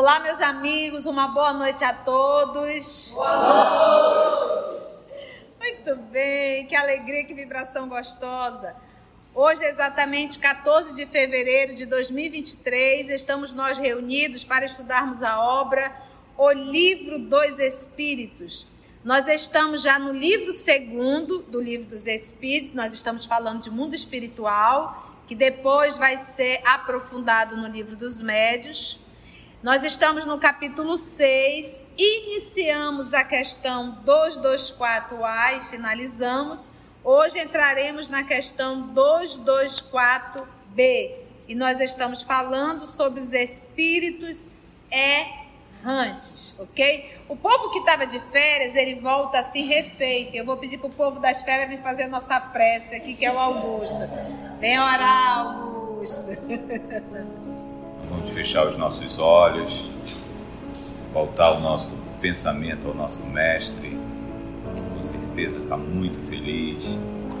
Olá, meus amigos, uma boa noite a todos. Boa noite. Muito bem, que alegria, que vibração gostosa. Hoje é exatamente 14 de fevereiro de 2023, estamos nós reunidos para estudarmos a obra O Livro dos Espíritos. Nós estamos já no livro segundo do Livro dos Espíritos, nós estamos falando de mundo espiritual, que depois vai ser aprofundado no livro dos médios. Nós estamos no capítulo 6, iniciamos a questão 224A e finalizamos. Hoje entraremos na questão 224B e nós estamos falando sobre os espíritos errantes, ok? O povo que estava de férias, ele volta assim refeito. Eu vou pedir para o povo das férias vir fazer nossa prece aqui, que é o Augusto. Vem orar, Augusto. Vamos fechar os nossos olhos, voltar o nosso pensamento ao nosso Mestre, que com certeza está muito feliz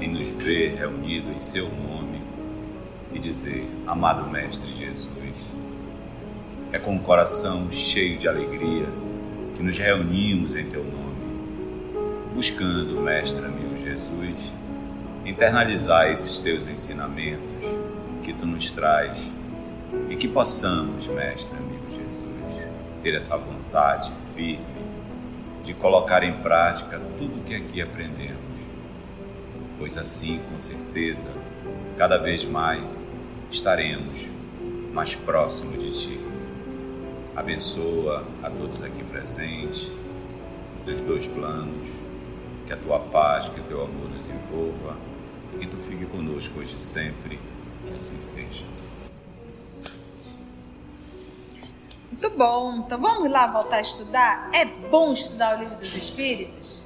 em nos ver reunidos em Seu nome e dizer: Amado Mestre Jesus, é com o coração cheio de alegria que nos reunimos em Teu nome, buscando, Mestre amigo Jesus, internalizar esses Teus ensinamentos que Tu nos traz e que possamos, Mestre, amigo Jesus, ter essa vontade firme de colocar em prática tudo o que aqui aprendemos, pois assim, com certeza, cada vez mais estaremos mais próximo de Ti. Abençoa a todos aqui presentes, dos dois planos, que a Tua paz, que o Teu amor nos envolva e que Tu fique conosco hoje e sempre, que assim seja. Muito bom. Então vamos lá voltar a estudar? É bom estudar o livro dos Espíritos?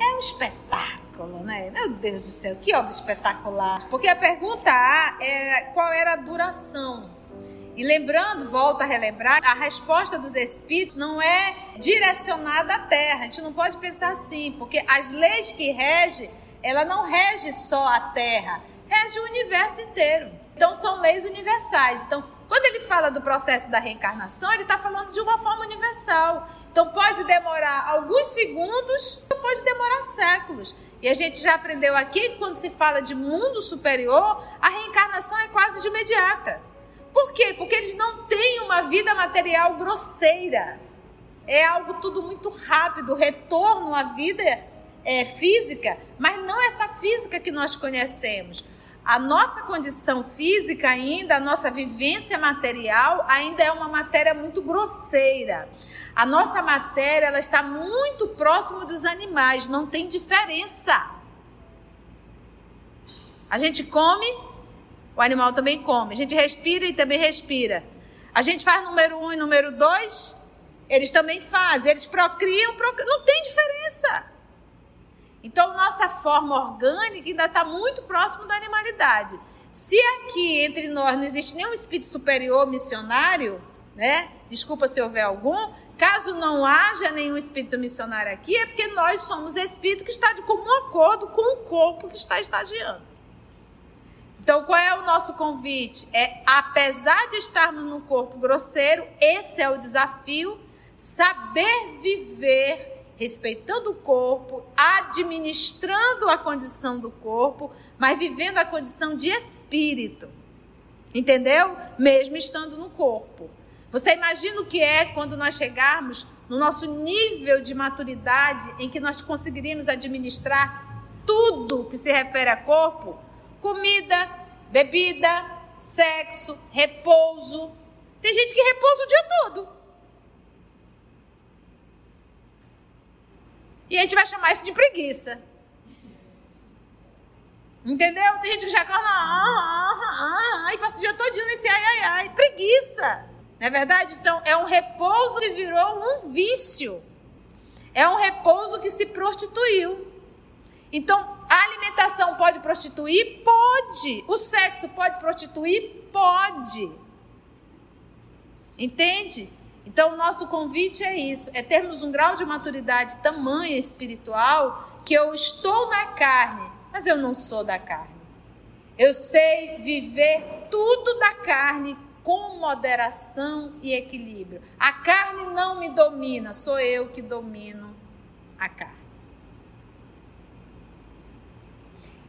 É um espetáculo, né? Meu Deus do céu, que obra espetacular. Porque a pergunta A é qual era a duração. E lembrando, volta a relembrar, a resposta dos espíritos não é direcionada à Terra. A gente não pode pensar assim, porque as leis que regem, ela não rege só a Terra, rege o universo inteiro. Então são leis universais. Então, quando ele fala do processo da reencarnação, ele está falando de uma forma universal. Então pode demorar alguns segundos, pode demorar séculos. E a gente já aprendeu aqui que quando se fala de mundo superior, a reencarnação é quase de imediata. Por quê? Porque eles não têm uma vida material grosseira. É algo tudo muito rápido, retorno à vida é, física, mas não essa física que nós conhecemos a nossa condição física ainda, a nossa vivência material ainda é uma matéria muito grosseira. A nossa matéria ela está muito próximo dos animais, não tem diferença. A gente come, o animal também come. A gente respira e também respira. A gente faz número um e número dois, eles também fazem. Eles procriam, procriam. não tem diferença. Então, nossa forma orgânica ainda está muito próximo da animalidade. Se aqui entre nós não existe nenhum espírito superior missionário, né? Desculpa se houver algum. Caso não haja nenhum espírito missionário aqui, é porque nós somos espírito que está de comum acordo com o corpo que está estagiando. Então, qual é o nosso convite? É, apesar de estarmos num corpo grosseiro, esse é o desafio, saber viver respeitando o corpo, administrando a condição do corpo, mas vivendo a condição de espírito. Entendeu? Mesmo estando no corpo. Você imagina o que é quando nós chegarmos no nosso nível de maturidade em que nós conseguiríamos administrar tudo que se refere a corpo? Comida, bebida, sexo, repouso. Tem gente que repousa o dia todo. E a gente vai chamar isso de preguiça. Entendeu? Tem gente que já acorda, ah, ah, ah, ah, e passa o dia todinho nesse ai, ai, ai. Preguiça. Não é verdade? Então, é um repouso que virou um vício. É um repouso que se prostituiu. Então, a alimentação pode prostituir? Pode. O sexo pode prostituir? Pode. Entende? Então, o nosso convite é isso: é termos um grau de maturidade tamanha espiritual que eu estou na carne, mas eu não sou da carne. Eu sei viver tudo da carne com moderação e equilíbrio. A carne não me domina, sou eu que domino a carne.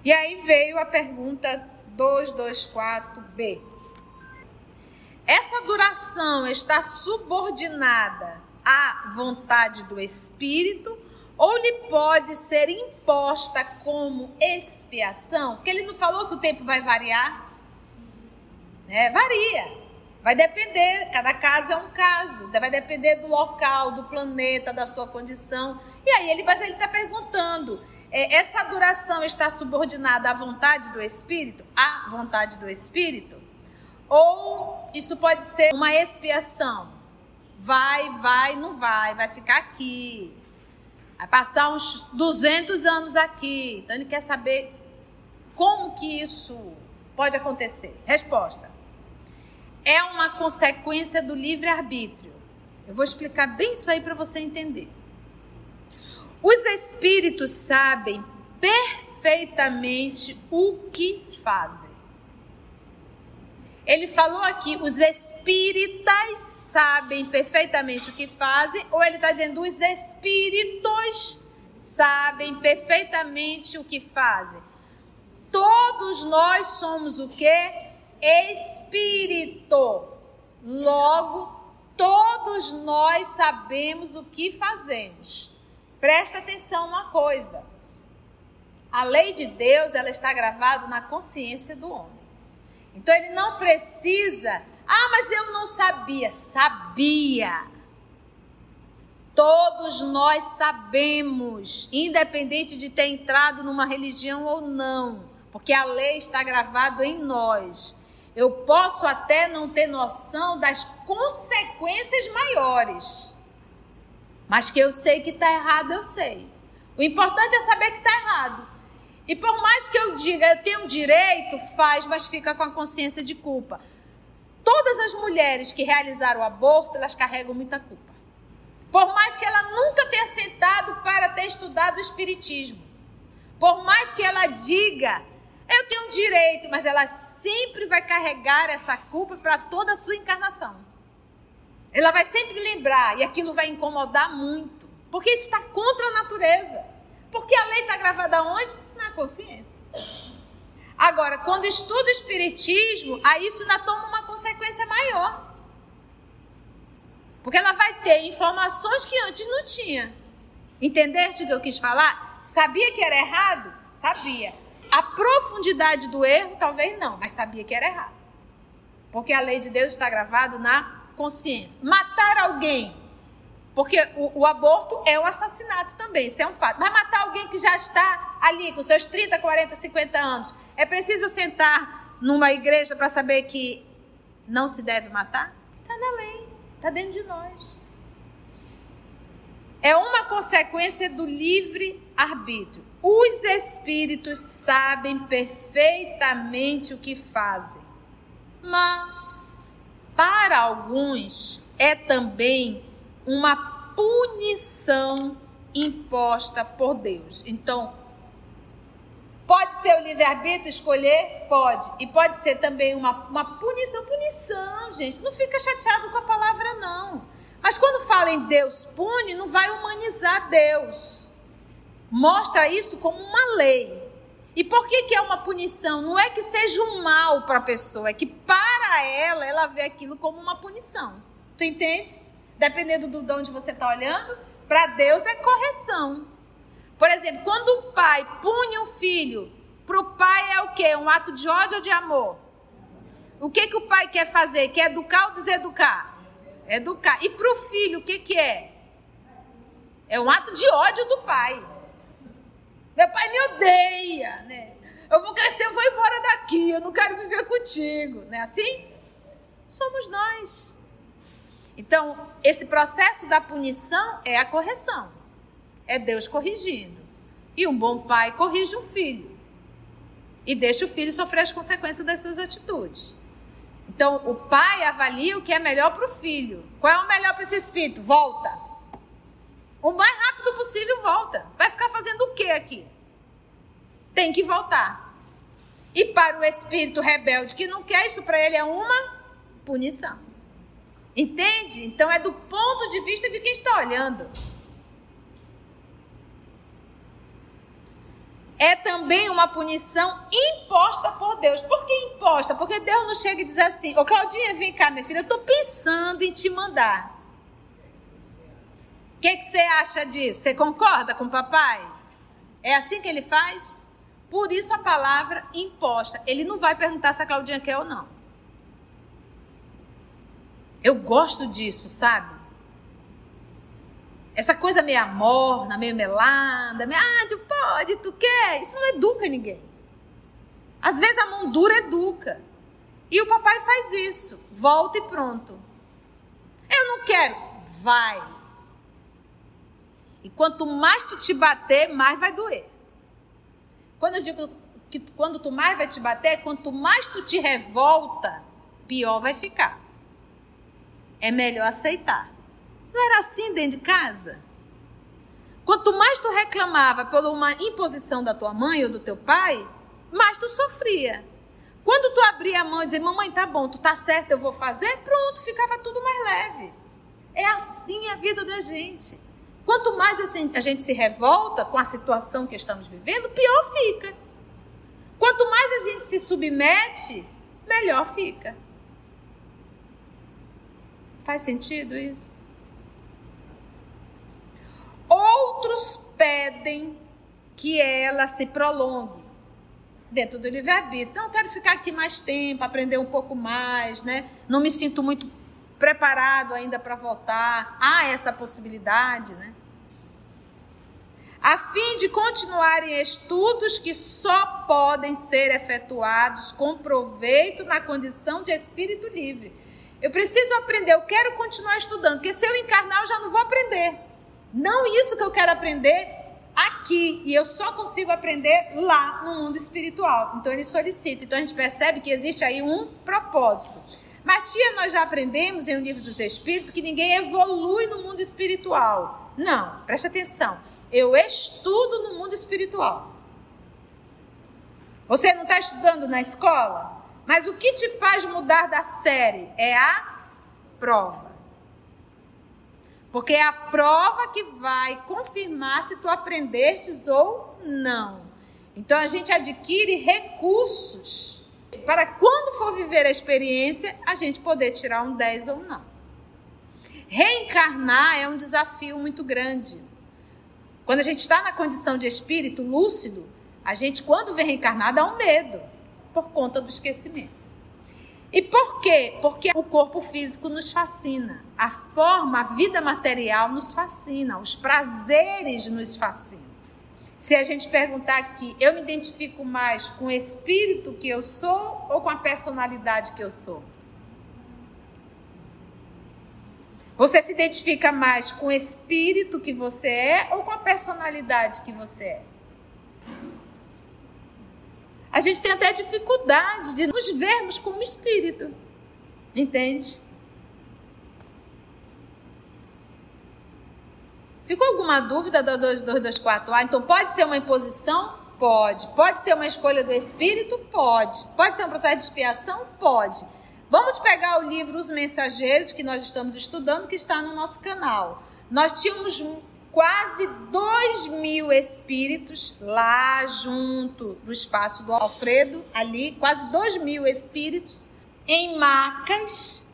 E aí veio a pergunta 224b. Essa duração está subordinada à vontade do Espírito ou lhe pode ser imposta como expiação? Porque ele não falou que o tempo vai variar? É, varia. Vai depender, cada caso é um caso, vai depender do local, do planeta, da sua condição. E aí ele está perguntando: é, essa duração está subordinada à vontade do Espírito? À vontade do Espírito? Ou isso pode ser uma expiação? Vai, vai, não vai, vai ficar aqui. Vai passar uns 200 anos aqui. Então ele quer saber como que isso pode acontecer. Resposta: é uma consequência do livre-arbítrio. Eu vou explicar bem isso aí para você entender. Os espíritos sabem perfeitamente o que fazem. Ele falou aqui, os espíritas sabem perfeitamente o que fazem, ou ele está dizendo, os espíritos sabem perfeitamente o que fazem. Todos nós somos o que? espírito. Logo, todos nós sabemos o que fazemos. Presta atenção uma coisa. A lei de Deus, ela está gravada na consciência do homem. Então ele não precisa, ah, mas eu não sabia. Sabia. Todos nós sabemos, independente de ter entrado numa religião ou não, porque a lei está gravada em nós. Eu posso até não ter noção das consequências maiores. Mas que eu sei que está errado, eu sei. O importante é saber que está errado. E por mais que eu diga, eu tenho direito, faz, mas fica com a consciência de culpa. Todas as mulheres que realizaram o aborto, elas carregam muita culpa. Por mais que ela nunca tenha sentado para ter estudado o espiritismo. Por mais que ela diga eu tenho um direito, mas ela sempre vai carregar essa culpa para toda a sua encarnação. Ela vai sempre lembrar e aquilo vai incomodar muito, porque está contra a natureza. Porque a lei está gravada onde? Na consciência. Agora, quando estuda o espiritismo, aí isso ainda toma uma consequência maior. Porque ela vai ter informações que antes não tinha. Entendeste o que eu quis falar? Sabia que era errado? Sabia. A profundidade do erro, talvez não, mas sabia que era errado. Porque a lei de Deus está gravada na consciência. Matar alguém, porque o, o, aborto é o assassinato também, isso é um fato. Mas matar alguém que já está ali com seus 30, 40, 50 anos, é preciso sentar numa igreja para saber que não se deve matar? Está na lei, está dentro de nós. É uma consequência do livre arbítrio. Os espíritos sabem perfeitamente o que fazem, mas para alguns é também uma punição imposta por Deus. Então, pode ser o livre-arbítrio escolher? Pode. E pode ser também uma, uma punição. Punição, gente. Não fica chateado com a palavra, não. Mas quando fala em Deus pune, não vai humanizar Deus mostra isso como uma lei. E por que, que é uma punição? Não é que seja um mal para a pessoa, é que para ela, ela vê aquilo como uma punição. Tu entende? Dependendo do de onde você está olhando, para Deus é correção. Por exemplo, quando o pai pune um filho, para o pai é o quê? Um ato de ódio ou de amor? O que, que o pai quer fazer? Quer educar ou deseducar? Educar. E para o filho, o que, que é? É um ato de ódio do pai. Meu pai me odeia, né? Eu vou crescer, eu vou embora daqui, eu não quero viver contigo, não é assim? Somos nós. Então, esse processo da punição é a correção. É Deus corrigindo. E um bom pai corrige um filho. E deixa o filho sofrer as consequências das suas atitudes. Então, o pai avalia o que é melhor para o filho. Qual é o melhor para esse espírito? Volta. O mais rápido possível volta. Vai ficar fazendo o que aqui? Tem que voltar. E para o espírito rebelde que não quer, isso para ele é uma punição. Entende? Então é do ponto de vista de quem está olhando. É também uma punição imposta por Deus. Por que imposta? Porque Deus não chega e diz assim: Ô Claudinha, vem cá, minha filha, eu estou pensando em te mandar. O que, que você acha disso? Você concorda com o papai? É assim que ele faz? Por isso a palavra imposta. Ele não vai perguntar se a Claudinha quer ou não. Eu gosto disso, sabe? Essa coisa meio morna, meio melada, meio, ah, tu pode, tu quer. Isso não educa ninguém. Às vezes a mão dura educa. E o papai faz isso. Volta e pronto. Eu não quero. Vai. E quanto mais tu te bater, mais vai doer. Quando eu digo que quando tu mais vai te bater, quanto mais tu te revolta, pior vai ficar. É melhor aceitar. Não era assim dentro de casa? Quanto mais tu reclamava por uma imposição da tua mãe ou do teu pai, mais tu sofria. Quando tu abria a mão e dizia, mamãe, tá bom, tu tá certo, eu vou fazer, pronto, ficava tudo mais leve. É assim a vida da gente. Quanto mais a gente se revolta com a situação que estamos vivendo, pior fica. Quanto mais a gente se submete, melhor fica. Faz sentido isso? Outros pedem que ela se prolongue dentro do livre-arbítrio. Não, quero ficar aqui mais tempo, aprender um pouco mais, né? Não me sinto muito preparado ainda para voltar. Há essa possibilidade, né? A fim de continuarem estudos que só podem ser efetuados com proveito na condição de espírito livre. Eu preciso aprender, eu quero continuar estudando, porque se eu encarnar eu já não vou aprender. Não isso que eu quero aprender aqui, e eu só consigo aprender lá no mundo espiritual. Então ele solicita. Então a gente percebe que existe aí um propósito. Mas, tia, nós já aprendemos em O Livro dos Espíritos que ninguém evolui no mundo espiritual. Não, preste atenção. Eu estudo no mundo espiritual. Você não está estudando na escola? Mas o que te faz mudar da série é a prova. Porque é a prova que vai confirmar se tu aprendestes ou não. Então a gente adquire recursos para quando for viver a experiência, a gente poder tirar um 10 ou não. Reencarnar é um desafio muito grande. Quando a gente está na condição de espírito lúcido, a gente, quando vem reencarnar, dá um medo por conta do esquecimento. E por quê? Porque o corpo físico nos fascina, a forma, a vida material nos fascina, os prazeres nos fascinam. Se a gente perguntar aqui, eu me identifico mais com o espírito que eu sou ou com a personalidade que eu sou? Você se identifica mais com o espírito que você é ou com a personalidade que você é? A gente tem até dificuldade de nos vermos como espírito. Entende? Ficou alguma dúvida da 2224A? Então pode ser uma imposição? Pode. Pode ser uma escolha do espírito? Pode. Pode ser um processo de expiação? Pode. Vamos pegar o livro Os Mensageiros, que nós estamos estudando, que está no nosso canal. Nós tínhamos quase dois mil espíritos lá junto do espaço do Alfredo, ali, quase dois mil espíritos em macas,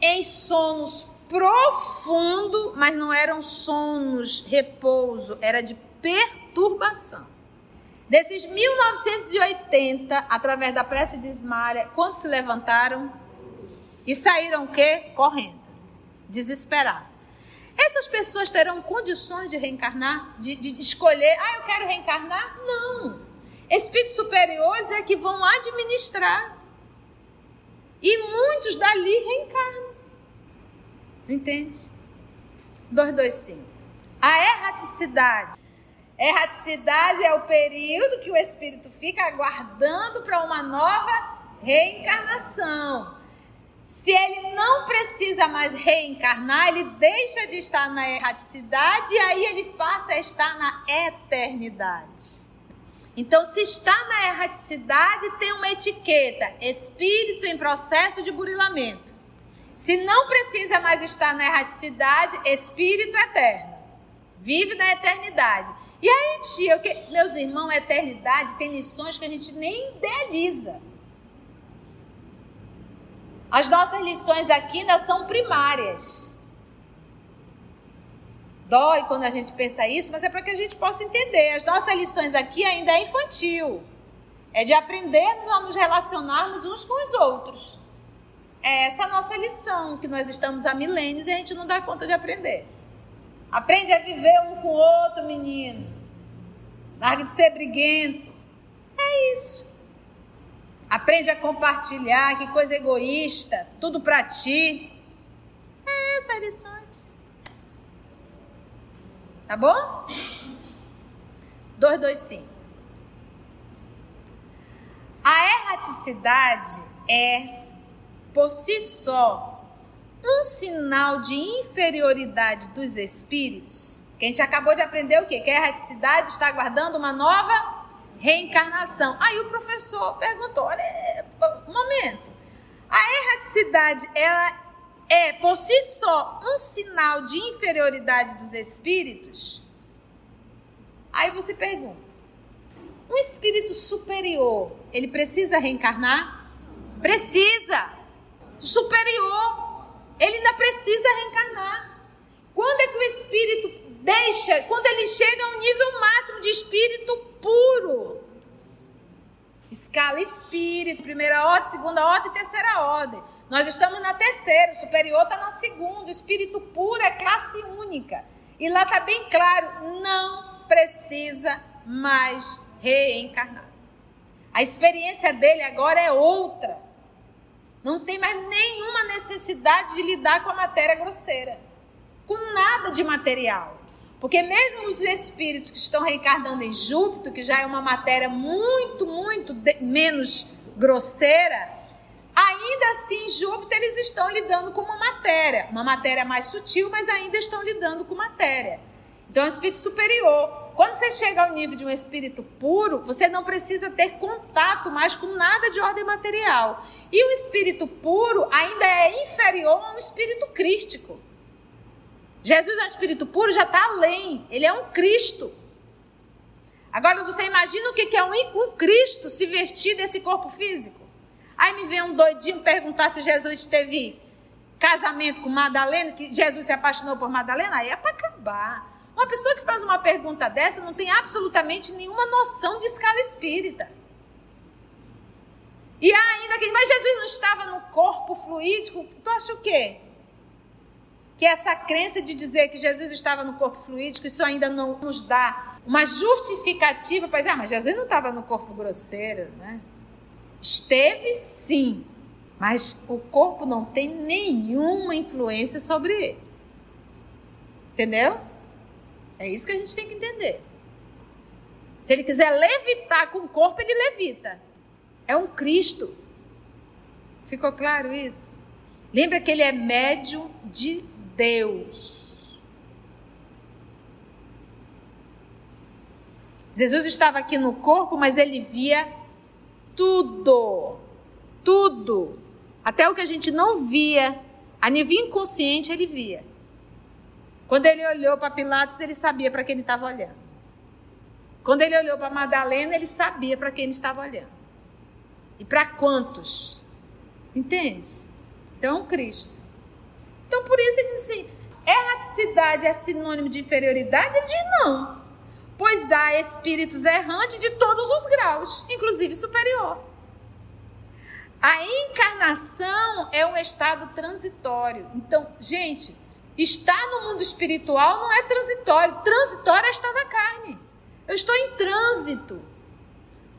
em sonos profundo, mas não eram sonos repouso, era de perturbação. Desses 1980, através da prece de Ismária, quantos se levantaram e saíram o quê? Correndo, desesperados. Essas pessoas terão condições de reencarnar, de, de escolher, ah, eu quero reencarnar? Não. Espíritos superiores é que vão administrar. E muitos dali reencarnam. Entende? 225. A erraticidade. Erraticidade é o período que o espírito fica aguardando para uma nova reencarnação. Se ele não precisa mais reencarnar, ele deixa de estar na erraticidade e aí ele passa a estar na eternidade. Então, se está na erraticidade, tem uma etiqueta: espírito em processo de burilamento. Se não precisa mais estar na erraticidade, espírito eterno. Vive na eternidade. E aí, tia, que, meus irmãos, a eternidade tem lições que a gente nem idealiza. As nossas lições aqui ainda são primárias. Dói quando a gente pensa isso, mas é para que a gente possa entender. As nossas lições aqui ainda é infantil. É de aprendermos a nos relacionarmos uns com os outros. É essa a nossa lição, que nós estamos há milênios e a gente não dá conta de aprender. Aprende a viver um com o outro, menino. Largue de ser briguento. É isso. Aprende a compartilhar, que coisa egoísta, tudo para ti. É essas lições. Tá bom? 225. A erraticidade é, por si só, um sinal de inferioridade dos espíritos. Que a gente acabou de aprender o quê? Que a erraticidade está aguardando uma nova reencarnação. Aí o professor perguntou: olha, um momento. A erraticidade, ela é por si só um sinal de inferioridade dos espíritos? Aí você pergunta: um espírito superior, ele precisa reencarnar? Precisa! Superior, ele ainda precisa reencarnar. Quando é que o espírito deixa? Quando ele chega ao nível máximo de espírito puro. Escala espírito, primeira ordem, segunda ordem e terceira ordem. Nós estamos na terceira, o superior está na segunda, o espírito puro é classe única. E lá está bem claro, não precisa mais reencarnar. A experiência dele agora é outra. Não tem mais nenhuma necessidade de lidar com a matéria grosseira, com nada de material. Porque mesmo os espíritos que estão reencarnando em Júpiter, que já é uma matéria muito, muito menos grosseira, ainda assim, Júpiter, eles estão lidando com uma matéria, uma matéria mais sutil, mas ainda estão lidando com matéria. Então, é um espírito superior. Quando você chega ao nível de um espírito puro, você não precisa ter contato mais com nada de ordem material. E o espírito puro ainda é inferior a um espírito crístico. Jesus é um espírito puro, já está além. Ele é um Cristo. Agora você imagina o que é um, Cristo se vestir desse corpo físico? Aí me vem um doidinho perguntar se Jesus teve casamento com Madalena, que Jesus se apaixonou por Madalena, aí é para acabar. Uma pessoa que faz uma pergunta dessa não tem absolutamente nenhuma noção de escala espírita. E ainda que, mas Jesus não estava no corpo fluídico, tu acha o quê? Que essa crença de dizer que Jesus estava no corpo fluídico, isso ainda não nos dá uma justificativa para dizer, ah, mas Jesus não estava no corpo grosseiro, né? Esteve sim, mas o corpo não tem nenhuma influência sobre ele. Entendeu? É isso que a gente tem que entender. Se ele quiser levitar com o corpo, ele levita. É um Cristo. Ficou claro isso? Lembra que ele é médium de Deus. Jesus estava aqui no corpo, mas ele via tudo. Tudo. Até o que a gente não via, a nível inconsciente, ele via. Quando ele olhou para Pilatos, ele sabia para quem ele estava olhando. Quando ele olhou para Madalena, ele sabia para quem ele estava olhando. E para quantos? Entende? Então, Cristo. Então, por isso ele diz assim: erraticidade é sinônimo de inferioridade? Ele diz não pois há espíritos errantes de todos os graus, inclusive superior. A encarnação é um estado transitório. Então, gente, estar no mundo espiritual não é transitório. Transitório é estar na carne. Eu estou em trânsito.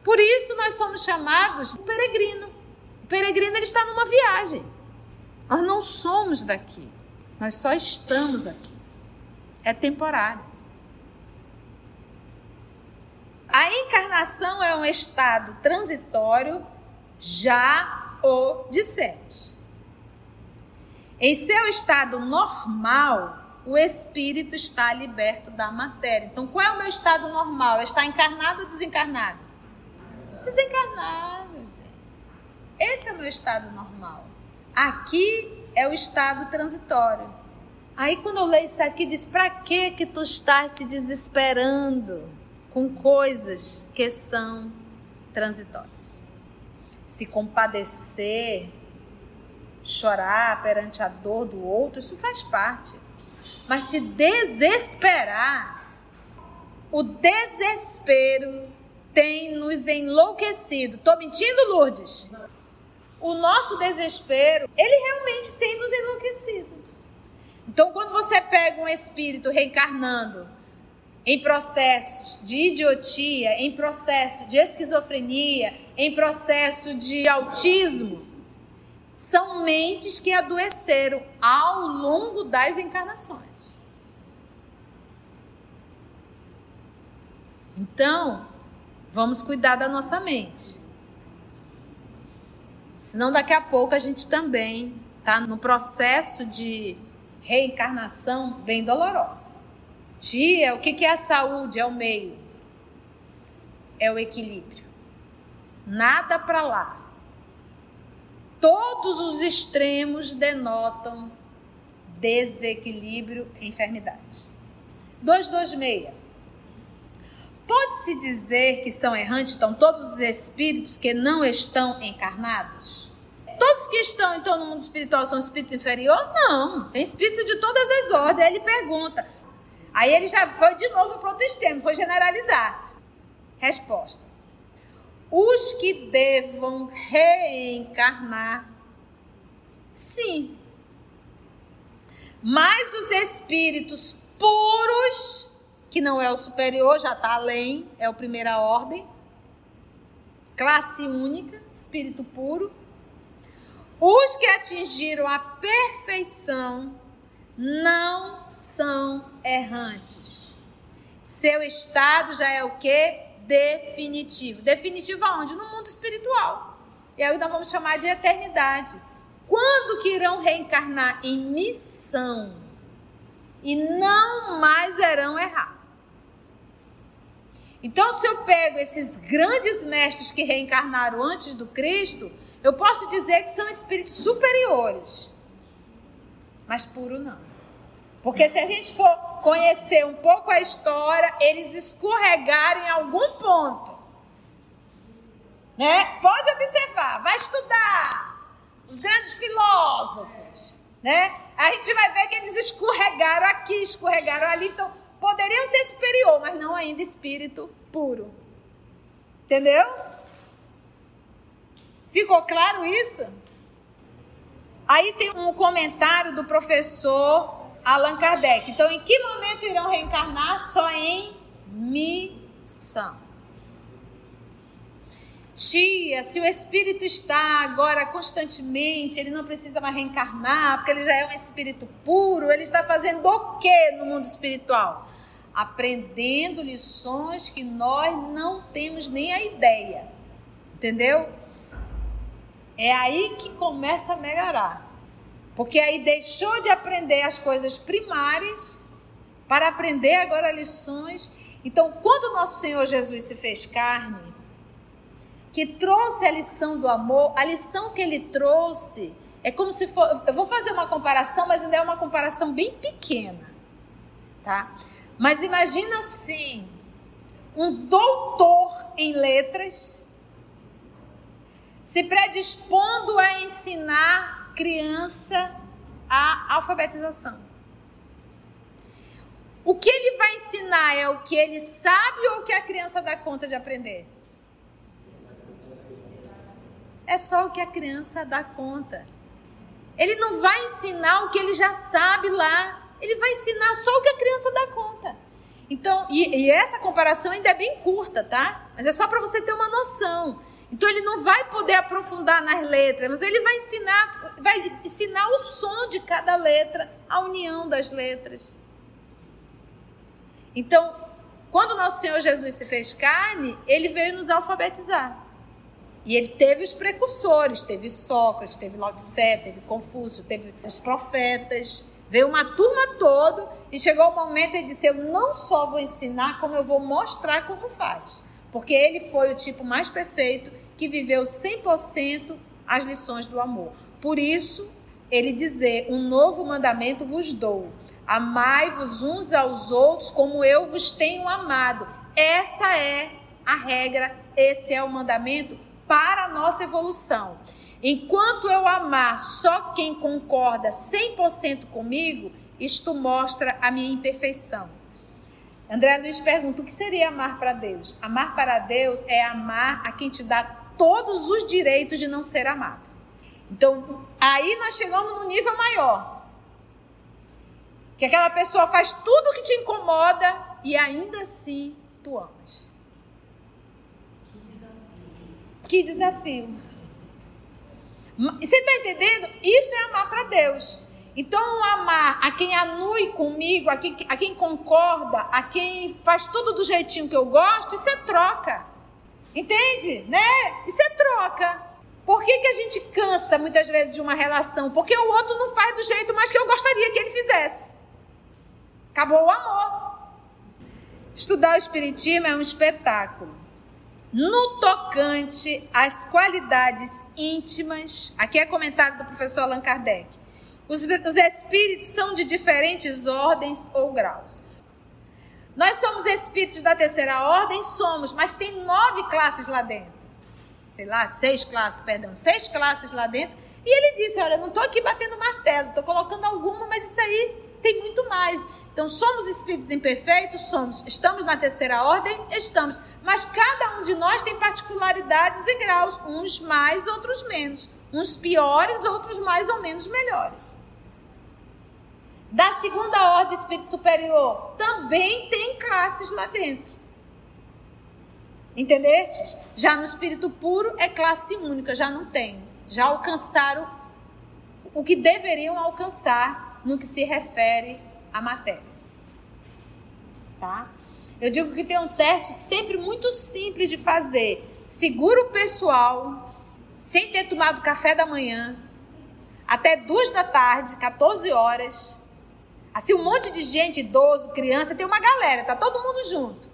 Por isso nós somos chamados de peregrino. O peregrino ele está numa viagem. Nós não somos daqui. Nós só estamos aqui. É temporário. A encarnação é um estado transitório, já o dissemos. Em seu estado normal, o espírito está liberto da matéria. Então, qual é o meu estado normal? É estar encarnado ou desencarnado? Desencarnado, gente. Esse é o meu estado normal. Aqui é o estado transitório. Aí quando eu leio isso aqui, diz: "Para que que tu estás te desesperando com coisas que são transitórias?" Se compadecer, chorar perante a dor do outro, isso faz parte. Mas te desesperar, o desespero tem nos enlouquecido. Tô mentindo, Lourdes? O nosso desespero, ele realmente tem nos enlouquecido. Então, quando você pega um espírito reencarnando em processo de idiotia, em processo de esquizofrenia, em processo de autismo, são mentes que adoeceram ao longo das encarnações. Então, vamos cuidar da nossa mente. Senão, daqui a pouco a gente também está no processo de reencarnação bem dolorosa. Tia, o que é a saúde? É o meio, é o equilíbrio. Nada para lá, Todos os extremos denotam desequilíbrio e enfermidade. 226. Pode-se dizer que são errantes, então, todos os espíritos que não estão encarnados? Todos que estão, então, no mundo espiritual são espírito inferior? Não. Tem espírito de todas as ordens. Aí ele pergunta. Aí ele já foi de novo para outro extremo, foi generalizar. Resposta os que devam reencarnar. Sim. Mas os espíritos puros, que não é o superior, já está além, é o primeira ordem, classe única, espírito puro. Os que atingiram a perfeição não são errantes. Seu estado já é o que? definitivo. Definitivo aonde? No mundo espiritual. E aí nós vamos chamar de eternidade. Quando que irão reencarnar em missão e não mais irão errar. Então, se eu pego esses grandes mestres que reencarnaram antes do Cristo, eu posso dizer que são espíritos superiores, mas puro não. Porque se a gente for conhecer um pouco a história, eles escorregaram em algum ponto. Né? Pode observar, vai estudar os grandes filósofos, né? A gente vai ver que eles escorregaram aqui, escorregaram ali, então poderiam ser superior, mas não ainda espírito puro. Entendeu? Ficou claro isso? Aí tem um comentário do professor Allan Kardec. Então, em que momento irão reencarnar? Só em missão. Tia, se o espírito está agora constantemente, ele não precisa mais reencarnar, porque ele já é um espírito puro, ele está fazendo o que no mundo espiritual? Aprendendo lições que nós não temos nem a ideia. Entendeu? É aí que começa a melhorar. Porque aí deixou de aprender as coisas primárias para aprender agora lições. Então, quando nosso Senhor Jesus se fez carne, que trouxe a lição do amor, a lição que ele trouxe é como se for. Eu vou fazer uma comparação, mas ainda é uma comparação bem pequena, tá? Mas imagina assim: um doutor em letras se predispondo a ensinar criança a alfabetização. O que ele vai ensinar é o que ele sabe ou o que a criança dá conta de aprender? É só o que a criança dá conta. Ele não vai ensinar o que ele já sabe lá. Ele vai ensinar só o que a criança dá conta. Então, e, e essa comparação ainda é bem curta, tá? Mas é só para você ter uma noção. Então ele não vai poder aprofundar nas letras, mas ele vai ensinar, vai ensinar o som de cada letra, a união das letras. Então, quando nosso Senhor Jesus se fez carne, ele veio nos alfabetizar. E ele teve os precursores, teve Sócrates, teve Lao teve Confúcio, teve os profetas, veio uma turma toda e chegou o momento de disse: Eu não só vou ensinar, como eu vou mostrar como faz. porque ele foi o tipo mais perfeito que viveu 100% as lições do amor. Por isso, ele dizer: "Um novo mandamento vos dou: amai-vos uns aos outros como eu vos tenho amado". Essa é a regra, esse é o mandamento para a nossa evolução. Enquanto eu amar só quem concorda 100% comigo, isto mostra a minha imperfeição. André Luiz pergunta: o que seria amar para Deus? Amar para Deus é amar a quem te dá todos os direitos de não ser amado. Então, aí nós chegamos no nível maior. Que aquela pessoa faz tudo o que te incomoda e ainda assim tu amas. Que desafio. Você está entendendo? Isso é amar para Deus. Então, amar a quem anui comigo, a quem, a quem concorda, a quem faz tudo do jeitinho que eu gosto, isso é troca. Entende? Né? Isso é troca. Por que, que a gente cansa muitas vezes de uma relação? Porque o outro não faz do jeito mais que eu gostaria que ele fizesse. Acabou o amor. Estudar o Espiritismo é um espetáculo. No tocante às qualidades íntimas, aqui é comentário do professor Allan Kardec. Os, os espíritos são de diferentes ordens ou graus. Nós somos espíritos da terceira ordem? Somos, mas tem nove classes lá dentro. Sei lá, seis classes, perdão, seis classes lá dentro. E ele disse: Olha, não estou aqui batendo martelo, estou colocando alguma, mas isso aí tem muito mais. Então, somos espíritos imperfeitos? Somos. Estamos na terceira ordem? Estamos. Mas cada um de nós tem particularidades e graus, uns mais, outros menos. Uns piores, outros mais ou menos melhores. Da segunda ordem espírito superior, também tem classes lá dentro. Entendeste? Já no espírito puro é classe única, já não tem. Já alcançaram o que deveriam alcançar no que se refere à matéria. Tá? Eu digo que tem um teste sempre muito simples de fazer. Segura o pessoal, sem ter tomado café da manhã, até duas da tarde, 14 horas. Assim, um monte de gente, idoso, criança, tem uma galera, tá todo mundo junto.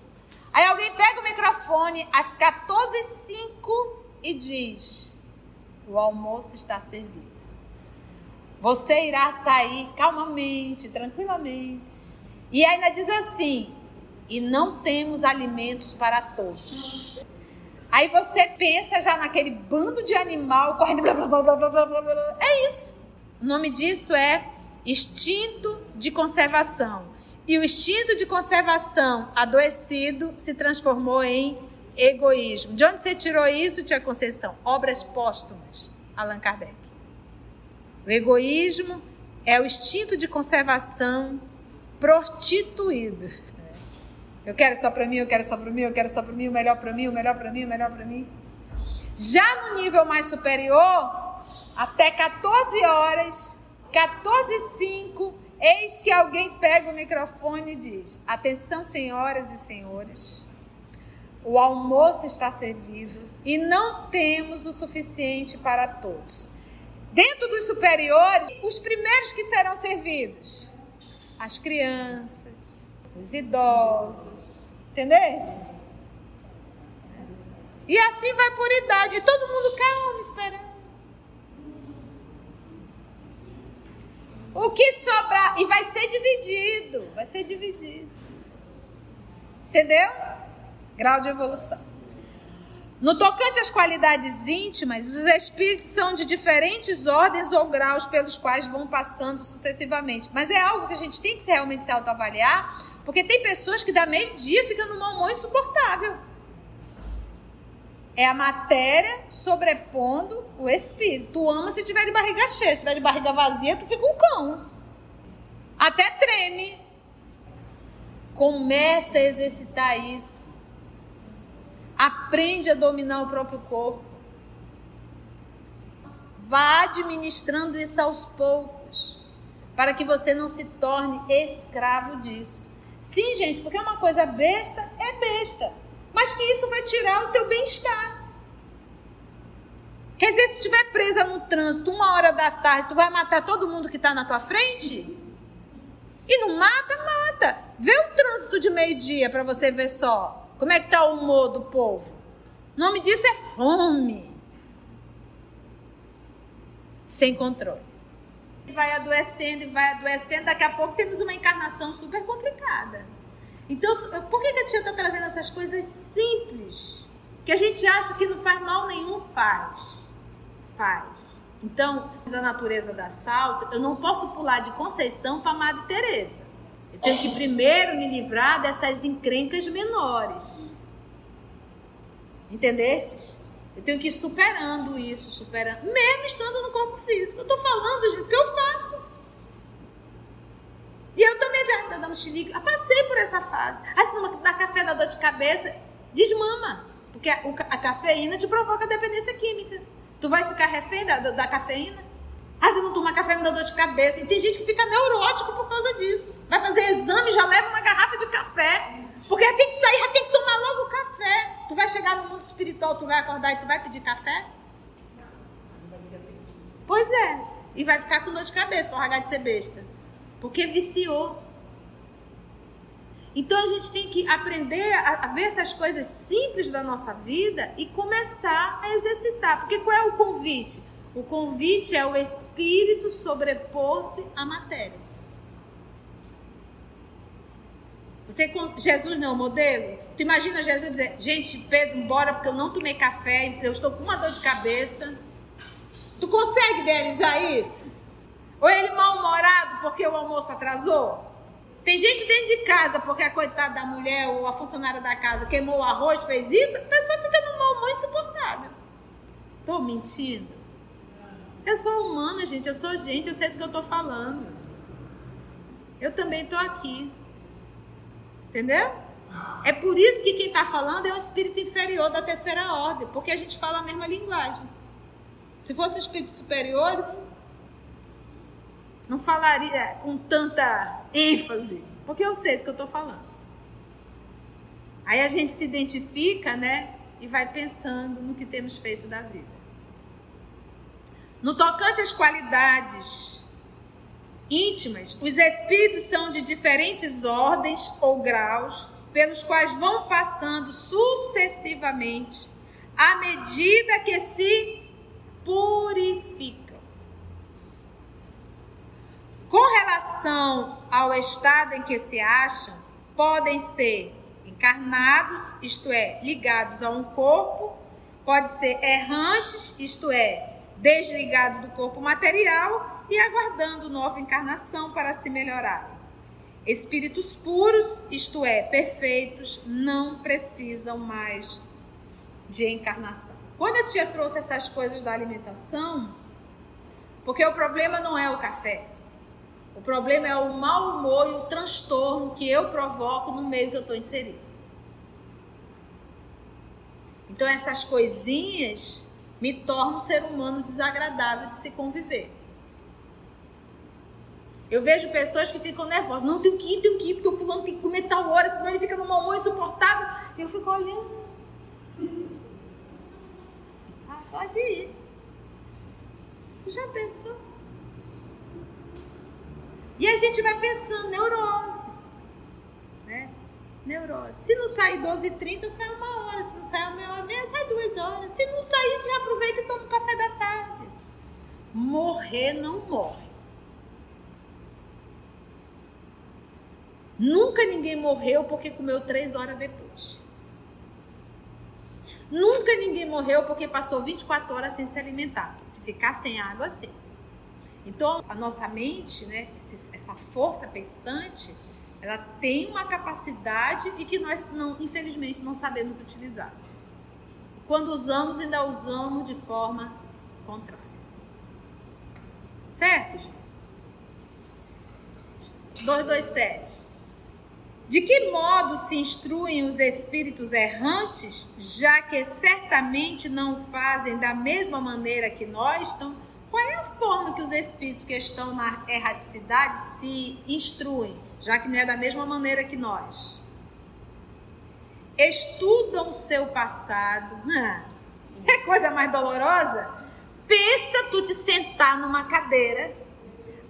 Aí alguém pega o microfone às 14h05 e diz: O almoço está servido. Você irá sair calmamente, tranquilamente. E ainda diz assim: e não temos alimentos para todos. Aí você pensa já naquele bando de animal correndo. Blá, blá, blá, blá, blá, blá, blá. É isso. O nome disso é instinto de conservação. E o instinto de conservação adoecido se transformou em egoísmo. De onde você tirou isso, Tia Conceição? Obras póstumas, Allan Kardec. O egoísmo é o instinto de conservação prostituído. Eu quero só para mim, eu quero só para mim, eu quero só para mim, o melhor para mim, o melhor para mim, o melhor para mim. Já no nível mais superior, até 14 horas, 14 e 5, eis que alguém pega o microfone e diz: Atenção, senhoras e senhores, o almoço está servido e não temos o suficiente para todos. Dentro dos superiores, os primeiros que serão servidos: as crianças os idosos, entendeu? E assim vai por idade, e todo mundo calmo esperando. O que sobrar, e vai ser dividido, vai ser dividido. Entendeu? Grau de evolução. No tocante às qualidades íntimas, os espíritos são de diferentes ordens ou graus pelos quais vão passando sucessivamente. Mas é algo que a gente tem que realmente se autoavaliar, porque tem pessoas que dá meio dia fica num humor insuportável. É a matéria sobrepondo o espírito. Tu ama se tiver de barriga cheia. Se tiver de barriga vazia, tu fica um cão. Até treme. Começa a exercitar isso. Aprende a dominar o próprio corpo. Vá administrando isso aos poucos, para que você não se torne escravo disso. Sim, gente, porque uma coisa besta é besta. Mas que isso vai tirar o teu bem-estar. Quer dizer, se tu estiver presa no trânsito uma hora da tarde, tu vai matar todo mundo que está na tua frente? E não mata, mata. Vê o trânsito de meio-dia para você ver só. Como é que está o humor do povo? O nome disso é fome. Sem controle. Vai adoecendo e vai adoecendo, daqui a pouco temos uma encarnação super complicada. Então, por que a tia está trazendo essas coisas simples? Que a gente acha que não faz mal nenhum, faz. Faz. Então, da natureza da salto, eu não posso pular de Conceição para Madre Teresa. Eu tenho que primeiro me livrar dessas encrencas menores. Entendestes? Eu tenho que ir superando isso, superando, mesmo estando no corpo físico. Eu estou falando, gente, o que eu faço. E eu também já estou dando xilique. Eu passei por essa fase. Aí se não dá café, dá dor de cabeça, desmama. Porque a, a, cafeína te provoca dependência química. Tu vai ficar refém da, da, da cafeína? Ah, se não tomar café me dá dor de cabeça. E tem gente que fica neurótico por causa disso. Vai fazer exame, já leva uma garrafa de café. Porque tem que sair, já tem que tomar logo o café. Tu vai chegar no mundo espiritual, tu vai acordar e tu vai pedir café? Pois é. E vai ficar com dor de cabeça para largar de ser besta. Porque viciou. Então a gente tem que aprender a, ver essas coisas simples da nossa vida e começar a exercitar. Porque qual é o convite? O convite é o espírito sobrepor-se à matéria. Você, Jesus não é o modelo? Tu imagina Jesus dizer, gente, Pedro, bora porque eu não tomei café, eu estou com uma dor de cabeça. Tu consegue idealizar isso? Ou ele mal-humorado porque o almoço atrasou? Tem gente dentro de casa porque a coitada da mulher ou a funcionária da casa queimou o arroz, fez isso, a pessoa fica num mau humor insuportável. Tô mentindo? Eu sou humana, gente, eu sou gente, eu sei do que eu tô falando. Eu também tô aqui. Entendeu? É por isso que quem está falando é o espírito inferior da terceira ordem, porque a gente fala a mesma linguagem. Se fosse o espírito superior, não falaria com tanta ênfase, porque eu sei do que eu estou falando. Aí a gente se identifica, né? E vai pensando no que temos feito da vida. No tocante às qualidades íntimas, os espíritos são de diferentes ordens ou graus, pelos quais vão passando sucessivamente à medida que se purificam. Com relação ao estado em que se acham, podem ser encarnados, isto é, ligados a um corpo, pode ser errantes, isto é, desligado do corpo material e aguardando nova encarnação para se melhorarem. Espíritos puros, isto é, perfeitos, não precisam mais de encarnação. Quando a tia trouxe essas coisas da alimentação, porque o problema não é o café, o problema é o mau humor e o transtorno que eu provoco no meio que eu estou inserido. Então, essas coisinhas me tornam um ser humano desagradável de se conviver. Eu vejo pessoas que ficam nervosas. Não, tem que ir, tem que ir, porque o fulano tem que comer tal hora, senão ele fica num humor insuportável. E eu fico olhando. Ah, pode ir. Já pensou? E a gente vai pensando, neurose. Neurose. Se não sair 12h30, sai uma hora. Se não sair uma hora meia, sai duas horas. Se não sair, já aproveita e toma um café da tarde. Morrer não morre. Nunca ninguém morreu porque comeu três horas depois. Nunca ninguém morreu porque passou 24 horas sem se alimentar. Se ficar sem água, sim. Então, a nossa mente, né, essa força pensante, ela tem uma capacidade e que nós, não, infelizmente, não sabemos utilizar. Quando usamos, ainda usamos de forma contrária. Certo, gente? 227. De que modo se instruem os espíritos errantes, já que certamente não fazem da mesma maneira que nós? Então, qual é a forma que os espíritos que estão na erraticidade se instruem, já que não é da mesma maneira que nós. Estudam seu passado. Ah. É coisa mais dolorosa? Pensa tu te sentar numa cadeira,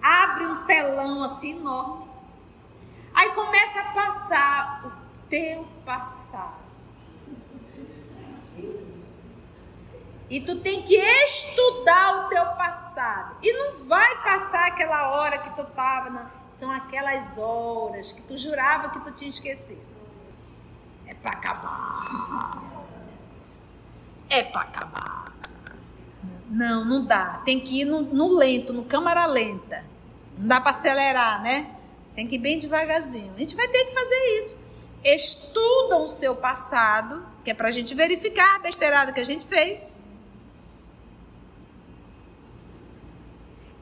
abre um telão assim enorme, aí começa a passar o teu passado. E tu tem que estudar o teu passado. E não vai passar aquela hora que tu estava. São aquelas horas que tu jurava que tu tinha esquecido. É para acabar. É para acabar. Não, não dá. Tem que ir no, no lento, no câmara lenta. Não dá para acelerar, né? Tem que ir bem devagarzinho. A gente vai ter que fazer isso. Estudam o seu passado, que é para a gente verificar a besteirada que a gente fez.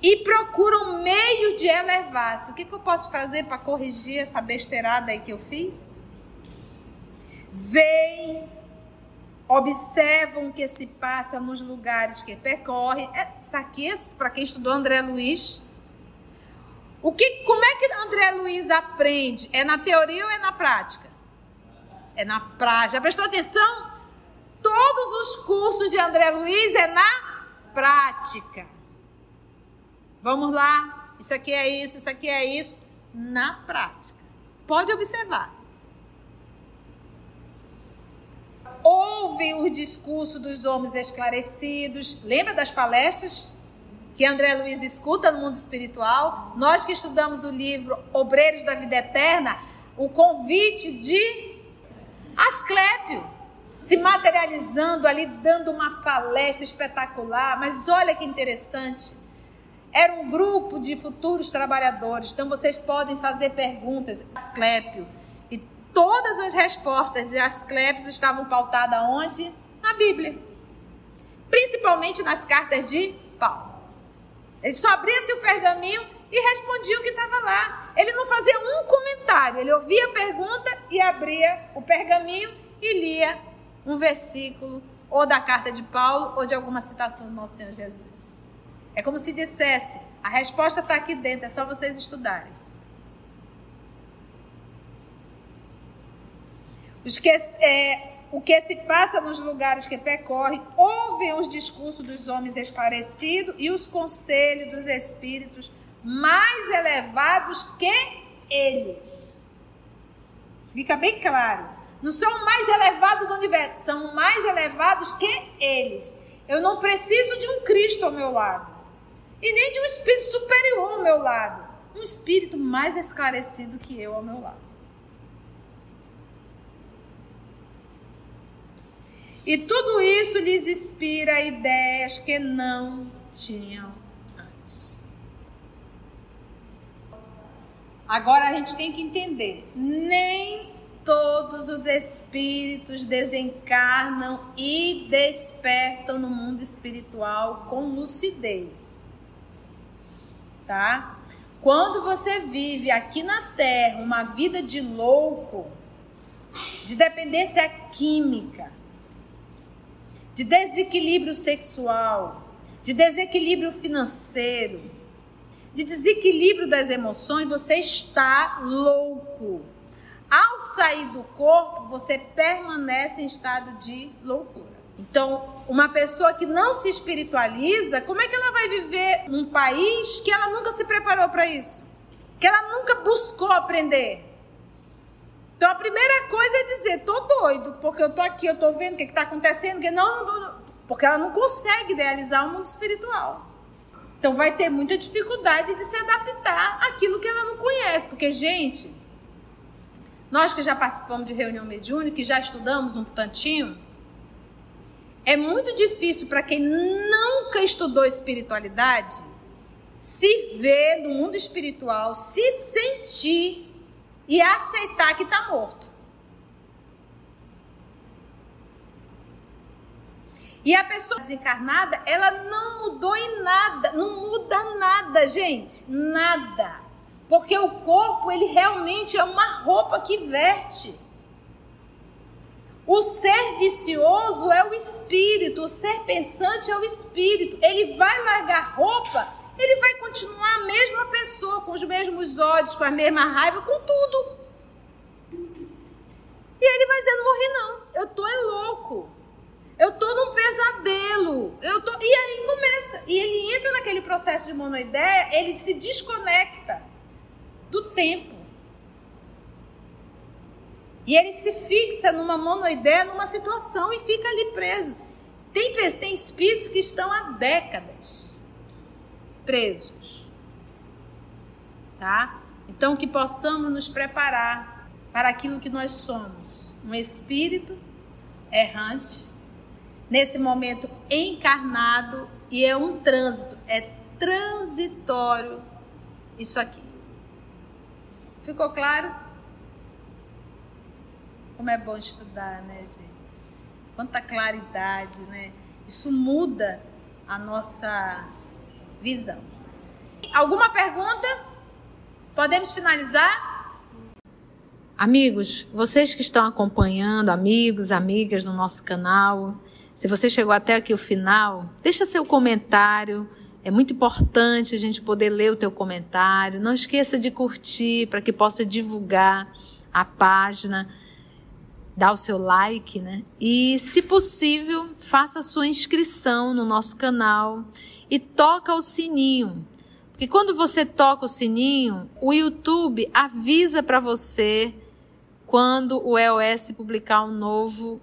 E procuram meio de elevar-se. O que, que eu posso fazer para corrigir essa besteirada aí que eu fiz? Vem observam o que se passa nos lugares que percorre. É, isso aqui é para quem estudou André Luiz. O que, como é que André Luiz aprende? É na teoria ou é na prática? É na prática. Já prestou atenção? Todos os cursos de André Luiz é na prática. Vamos lá. Isso aqui é isso, isso aqui é isso. Na prática. Pode observar. ouvem os discursos dos homens esclarecidos. Lembra das palestras que André Luiz escuta no mundo espiritual? Nós que estudamos o livro Obreiros da Vida Eterna, o convite de Asclépio se materializando ali, dando uma palestra espetacular. Mas olha que interessante. Era um grupo de futuros trabalhadores, então vocês podem fazer perguntas. Asclépio todas as respostas de Asclepios estavam pautadas onde? Na Bíblia. Principalmente nas cartas de Paulo. Ele só abria o pergaminho e respondia o que estava lá. Ele não fazia um comentário, ele ouvia a pergunta e abria o pergaminho e lia um versículo ou da carta de Paulo ou de alguma citação do nosso Senhor Jesus. É como se dissesse: a resposta está aqui dentro, é só vocês estudarem. Que, é, o que se passa nos lugares que percorre, ouvem os discursos dos homens esclarecidos e os conselhos dos espíritos mais elevados que eles. Fica bem claro. Não são mais elevados do universo, são mais elevados que eles. Eu não preciso de um Cristo ao meu lado. E nem de um espírito superior ao meu lado. Um espírito mais esclarecido que eu ao meu lado. E tudo isso lhes inspira ideias que não tinham antes. Agora a gente tem que entender: nem todos os espíritos desencarnam e despertam no mundo espiritual com lucidez. Tá? Quando você vive aqui na Terra uma vida de louco, de dependência química, de desequilíbrio sexual, de desequilíbrio financeiro, de desequilíbrio das emoções, você está louco. Ao sair do corpo, você permanece em estado de loucura. Então, uma pessoa que não se espiritualiza, como é que ela vai viver num país que ela nunca se preparou para isso? Que ela nunca buscou aprender? Então a primeira coisa é dizer, tô doido, porque eu tô aqui, eu tô vendo o que está acontecendo, que não, não, não, porque ela não consegue idealizar o mundo espiritual. Então vai ter muita dificuldade de se adaptar àquilo que ela não conhece, porque gente, nós que já participamos de reunião mediúnica, que já estudamos um tantinho, é muito difícil para quem nunca estudou espiritualidade se ver no mundo espiritual, se sentir e aceitar que está morto. E a pessoa desencarnada, ela não mudou em nada, não muda nada, gente, nada. Porque o corpo, ele realmente é uma roupa que veste. O ser vicioso é o espírito, o ser pensante é o espírito. Ele vai largar roupa ele vai continuar a mesma pessoa, com os mesmos ódios, com a mesma raiva, com tudo. E ele vai dizendo, morri não, eu tô é louco. Eu tô num pesadelo. Eu tô... E aí começa. E ele entra naquele processo de monoideia, ele se desconecta do tempo. E ele se fixa numa monoideia, numa situação e fica ali preso. Tem, tem espíritos que estão há décadas presos. Tá? Então, que possamos nos preparar para aquilo que nós somos: um espírito errante, nesse momento encarnado, e é um trânsito, é transitório isso aqui. Ficou claro? Como é bom estudar, né, gente? Quanta claridade, né? Isso muda a nossa visão. Alguma pergunta? Podemos finalizar? Amigos, vocês que estão acompanhando, amigos, amigas do nosso canal, se você chegou até aqui o final, deixa seu comentário. É muito importante a gente poder ler o teu comentário. Não esqueça de curtir para que possa divulgar a página, dar o seu like, né? E, se possível, faça a sua inscrição no nosso canal e toca o sininho. Porque quando você toca o sininho, o YouTube avisa para você quando o EOS publicar um novo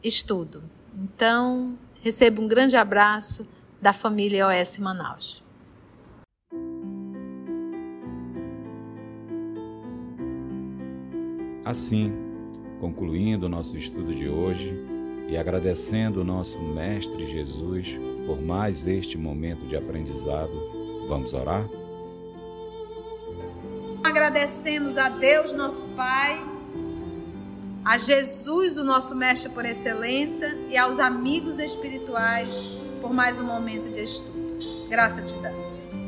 estudo. Então, receba um grande abraço da família OS Manaus. Assim, concluindo o nosso estudo de hoje e agradecendo o nosso Mestre Jesus por mais este momento de aprendizado, vamos orar? Agradecemos a Deus, nosso Pai a Jesus, o nosso mestre por excelência, e aos amigos espirituais por mais um momento de estudo. Graça te damos, Senhor.